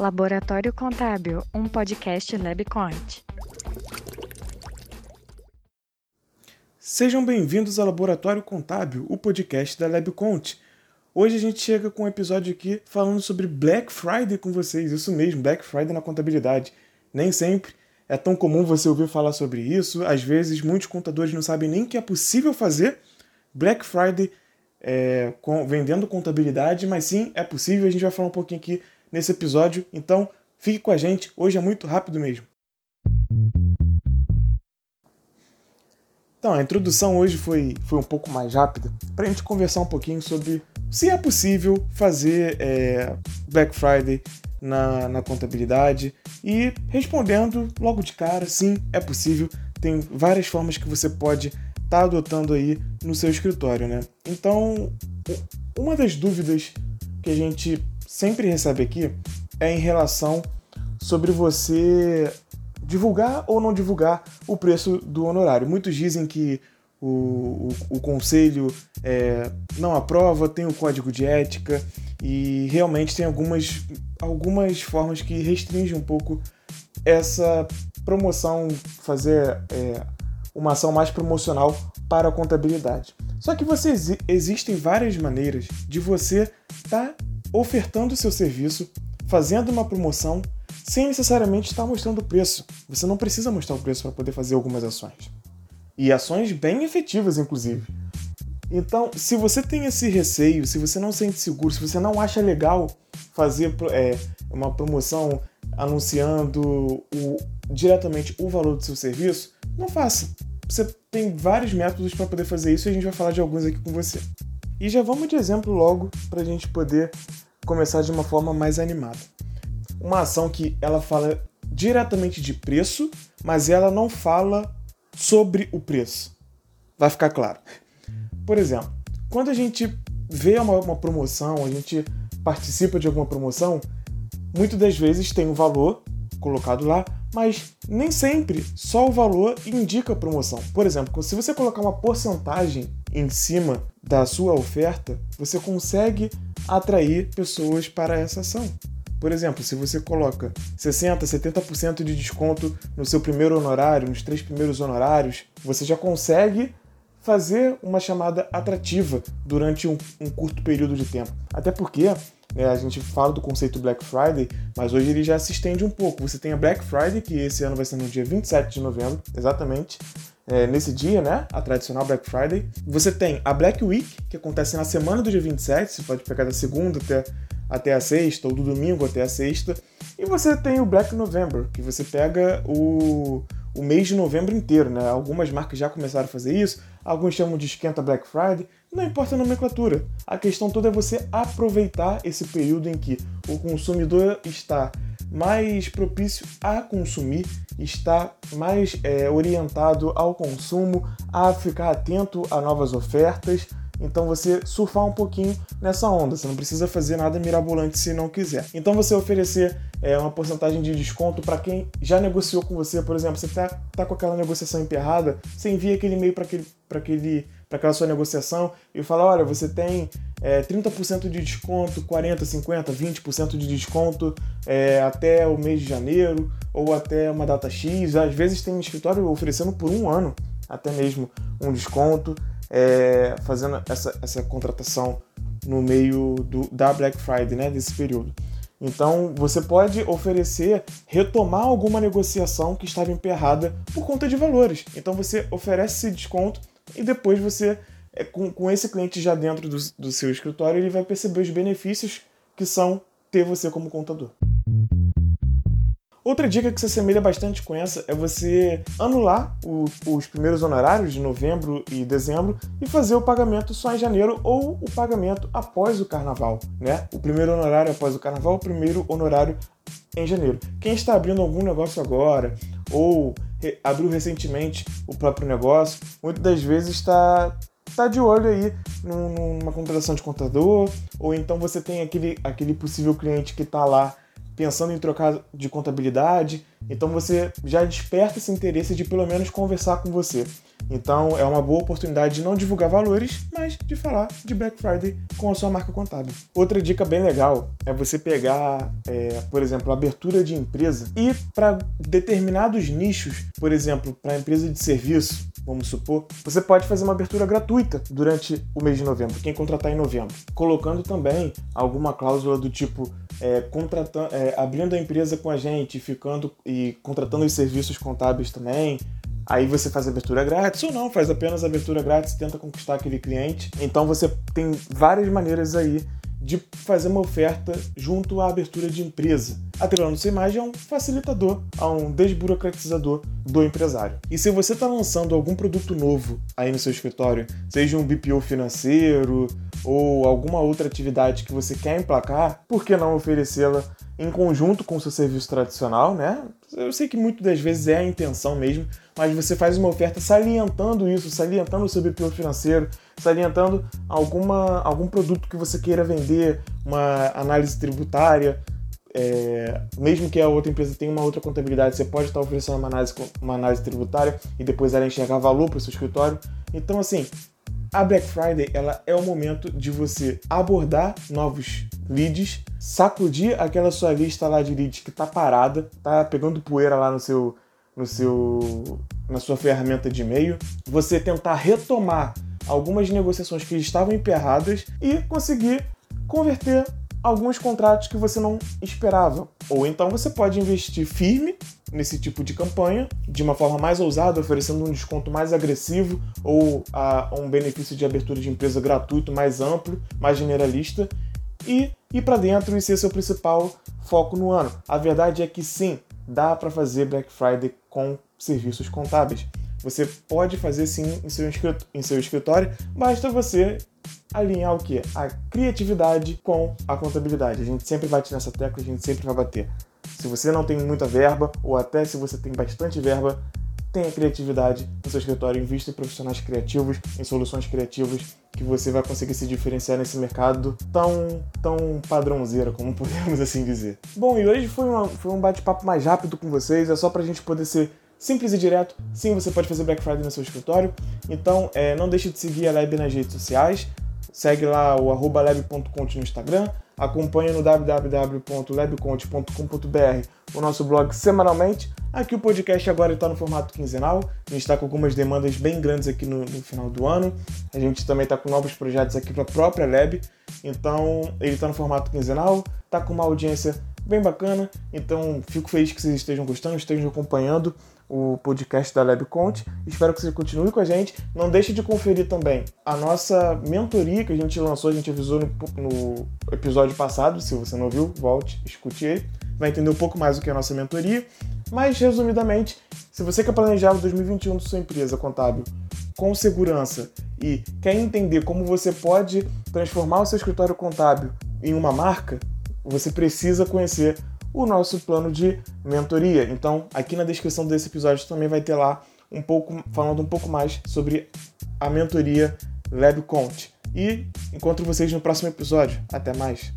Laboratório Contábil, um podcast LabCont. Sejam bem-vindos ao Laboratório Contábil, o podcast da LabCont. Hoje a gente chega com um episódio aqui falando sobre Black Friday com vocês. Isso mesmo, Black Friday na contabilidade. Nem sempre é tão comum você ouvir falar sobre isso. Às vezes, muitos contadores não sabem nem que é possível fazer Black Friday é, com, vendendo contabilidade, mas sim, é possível. A gente vai falar um pouquinho aqui nesse episódio. Então, fique com a gente. Hoje é muito rápido mesmo. Então, a introdução hoje foi, foi um pouco mais rápida para a gente conversar um pouquinho sobre se é possível fazer é, Black Friday na, na contabilidade e respondendo logo de cara, sim, é possível. Tem várias formas que você pode estar tá adotando aí no seu escritório, né? Então, uma das dúvidas que a gente sempre recebe aqui é em relação sobre você divulgar ou não divulgar o preço do honorário. Muitos dizem que o, o, o conselho é, não aprova, tem o código de ética e realmente tem algumas, algumas formas que restringem um pouco essa promoção, fazer é, uma ação mais promocional para a contabilidade. Só que você, existem várias maneiras de você estar tá ofertando o seu serviço, fazendo uma promoção sem necessariamente estar mostrando o preço. Você não precisa mostrar o preço para poder fazer algumas ações. E ações bem efetivas, inclusive. Então, se você tem esse receio, se você não sente seguro, se você não acha legal fazer é, uma promoção anunciando o, diretamente o valor do seu serviço, não faça. Você tem vários métodos para poder fazer isso e a gente vai falar de alguns aqui com você. E já vamos de exemplo logo para a gente poder começar de uma forma mais animada uma ação que ela fala diretamente de preço, mas ela não fala sobre o preço. Vai ficar claro. Por exemplo, quando a gente vê uma, uma promoção, a gente participa de alguma promoção, muitas das vezes tem um valor colocado lá, mas nem sempre só o valor indica promoção. Por exemplo, se você colocar uma porcentagem em cima da sua oferta, você consegue atrair pessoas para essa ação. Por exemplo, se você coloca 60%, 70% de desconto no seu primeiro honorário, nos três primeiros honorários, você já consegue fazer uma chamada atrativa durante um, um curto período de tempo. Até porque né, a gente fala do conceito Black Friday, mas hoje ele já se estende um pouco. Você tem a Black Friday, que esse ano vai ser no dia 27 de novembro, exatamente. É, nesse dia, né? A tradicional Black Friday. Você tem a Black Week, que acontece na semana do dia 27, você pode pegar da segunda até até a sexta, ou do domingo até a sexta. E você tem o Black November, que você pega o, o mês de novembro inteiro, né? Algumas marcas já começaram a fazer isso, alguns chamam de esquenta Black Friday, não importa a nomenclatura. A questão toda é você aproveitar esse período em que o consumidor está mais propício a consumir, está mais é, orientado ao consumo, a ficar atento a novas ofertas, então você surfar um pouquinho nessa onda. Você não precisa fazer nada mirabolante se não quiser. Então você oferecer é, uma porcentagem de desconto para quem já negociou com você, por exemplo, você está tá com aquela negociação emperrada, você envia aquele e-mail para aquele, aquele, aquela sua negociação e fala: olha, você tem é, 30% de desconto, 40%, 50%, 20% de desconto é, até o mês de janeiro ou até uma data X. Às vezes tem um escritório oferecendo por um ano até mesmo um desconto é, fazendo essa, essa contratação no meio do, da Black Friday, né, desse período. Então, você pode oferecer, retomar alguma negociação que estava emperrada por conta de valores. Então, você oferece esse desconto e depois você, é, com, com esse cliente já dentro do, do seu escritório, ele vai perceber os benefícios que são ter você como contador. Outra dica que se assemelha bastante com essa é você anular o, os primeiros honorários de novembro e dezembro e fazer o pagamento só em janeiro ou o pagamento após o carnaval, né? O primeiro honorário após o carnaval, o primeiro honorário em janeiro. Quem está abrindo algum negócio agora ou abriu recentemente o próprio negócio, muitas das vezes está tá de olho aí numa contratação de contador, ou então você tem aquele, aquele possível cliente que está lá pensando em trocar de contabilidade, então você já desperta esse interesse de pelo menos conversar com você. Então é uma boa oportunidade de não divulgar valores, mas de falar de Black Friday com a sua marca contábil. Outra dica bem legal é você pegar, é, por exemplo, abertura de empresa e para determinados nichos, por exemplo, para empresa de serviço, vamos supor, você pode fazer uma abertura gratuita durante o mês de novembro, quem contratar em novembro, colocando também alguma cláusula do tipo é, contratando, é, abrindo a empresa com a gente, ficando e contratando os serviços contábeis também, Aí você faz abertura grátis ou não, faz apenas abertura grátis, tenta conquistar aquele cliente. Então você tem várias maneiras aí de fazer uma oferta junto à abertura de empresa. Atrelando sua imagem a um facilitador, a um desburocratizador do empresário. E se você está lançando algum produto novo aí no seu escritório, seja um BPO financeiro ou alguma outra atividade que você quer emplacar, por que não oferecê-la em conjunto com o seu serviço tradicional, né? Eu sei que muitas das vezes é a intenção mesmo, mas você faz uma oferta salientando isso, salientando o seu BPO financeiro, salientando alguma, algum produto que você queira vender, uma análise tributária, é, mesmo que a outra empresa tenha uma outra contabilidade, você pode estar oferecendo uma análise, uma análise tributária e depois ela enxergar valor para o seu escritório. Então, assim, a Black Friday ela é o momento de você abordar novos leads, sacudir aquela sua lista lá de leads que tá parada, tá pegando poeira lá no seu no seu na sua ferramenta de e-mail, você tentar retomar algumas negociações que estavam emperradas e conseguir converter alguns contratos que você não esperava. Ou então você pode investir firme nesse tipo de campanha, de uma forma mais ousada, oferecendo um desconto mais agressivo ou a, um benefício de abertura de empresa gratuito mais amplo, mais generalista e ir para dentro e ser seu principal foco no ano. A verdade é que sim, dá para fazer Black Friday com serviços contábeis. Você pode fazer sim em seu escritório, basta você alinhar o que? A criatividade com a contabilidade. A gente sempre bate nessa tecla, a gente sempre vai bater. Se você não tem muita verba, ou até se você tem bastante verba, tenha criatividade no seu escritório, invista em profissionais criativos, em soluções criativas, que você vai conseguir se diferenciar nesse mercado tão, tão padrãozeiro, como podemos assim dizer. Bom, e hoje foi, uma, foi um bate-papo mais rápido com vocês, é só pra gente poder ser simples e direto. Sim, você pode fazer Black Friday no seu escritório, então é, não deixe de seguir a Lab nas redes sociais, segue lá o arroba lab.conte no Instagram, acompanhe no www.labconte.com.br o nosso blog semanalmente. Aqui o podcast agora está no formato quinzenal. A gente está com algumas demandas bem grandes aqui no, no final do ano. A gente também está com novos projetos aqui para a própria Lab. Então ele está no formato quinzenal, está com uma audiência bem bacana. Então fico feliz que vocês estejam gostando, estejam acompanhando o podcast da LabConte. Espero que você continue com a gente. Não deixe de conferir também a nossa mentoria que a gente lançou, a gente avisou no, no episódio passado. Se você não viu, volte, escute ele. Vai entender um pouco mais o que é a nossa mentoria. Mas, resumidamente, se você quer planejar o 2021 de sua empresa contábil com segurança e quer entender como você pode transformar o seu escritório contábil em uma marca, você precisa conhecer o nosso plano de mentoria. Então, aqui na descrição desse episódio também vai ter lá um pouco falando um pouco mais sobre a mentoria LabConte. E encontro vocês no próximo episódio. Até mais.